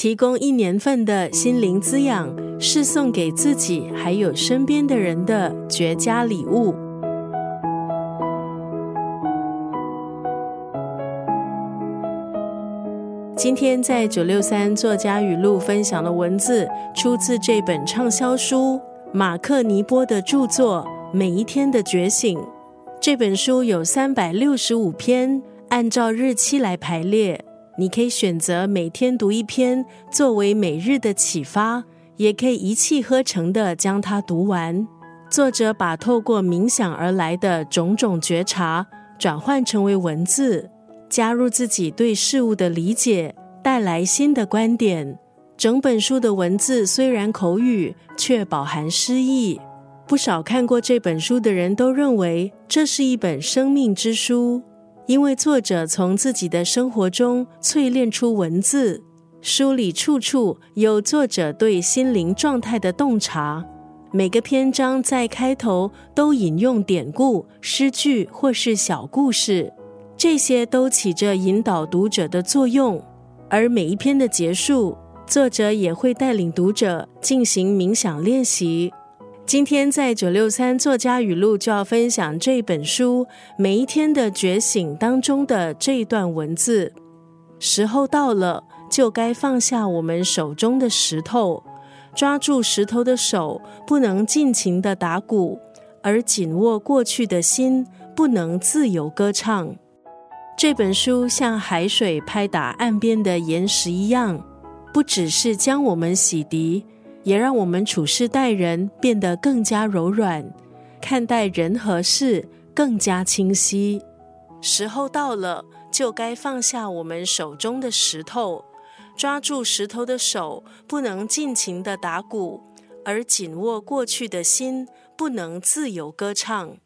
提供一年份的心灵滋养，是送给自己还有身边的人的绝佳礼物。今天在九六三作家语录分享的文字，出自这本畅销书马克尼波的著作《每一天的觉醒》。这本书有三百六十五篇，按照日期来排列。你可以选择每天读一篇作为每日的启发，也可以一气呵成的将它读完。作者把透过冥想而来的种种觉察转换成为文字，加入自己对事物的理解，带来新的观点。整本书的文字虽然口语，却饱含诗意。不少看过这本书的人都认为这是一本生命之书。因为作者从自己的生活中淬炼出文字，书里处处有作者对心灵状态的洞察。每个篇章在开头都引用典故、诗句或是小故事，这些都起着引导读者的作用。而每一篇的结束，作者也会带领读者进行冥想练习。今天在九六三作家语录就要分享这本书《每一天的觉醒》当中的这段文字。时候到了，就该放下我们手中的石头，抓住石头的手不能尽情的打鼓，而紧握过去的心不能自由歌唱。这本书像海水拍打岸边的岩石一样，不只是将我们洗涤。也让我们处事待人变得更加柔软，看待人和事更加清晰。时候到了，就该放下我们手中的石头，抓住石头的手不能尽情的打鼓，而紧握过去的心不能自由歌唱。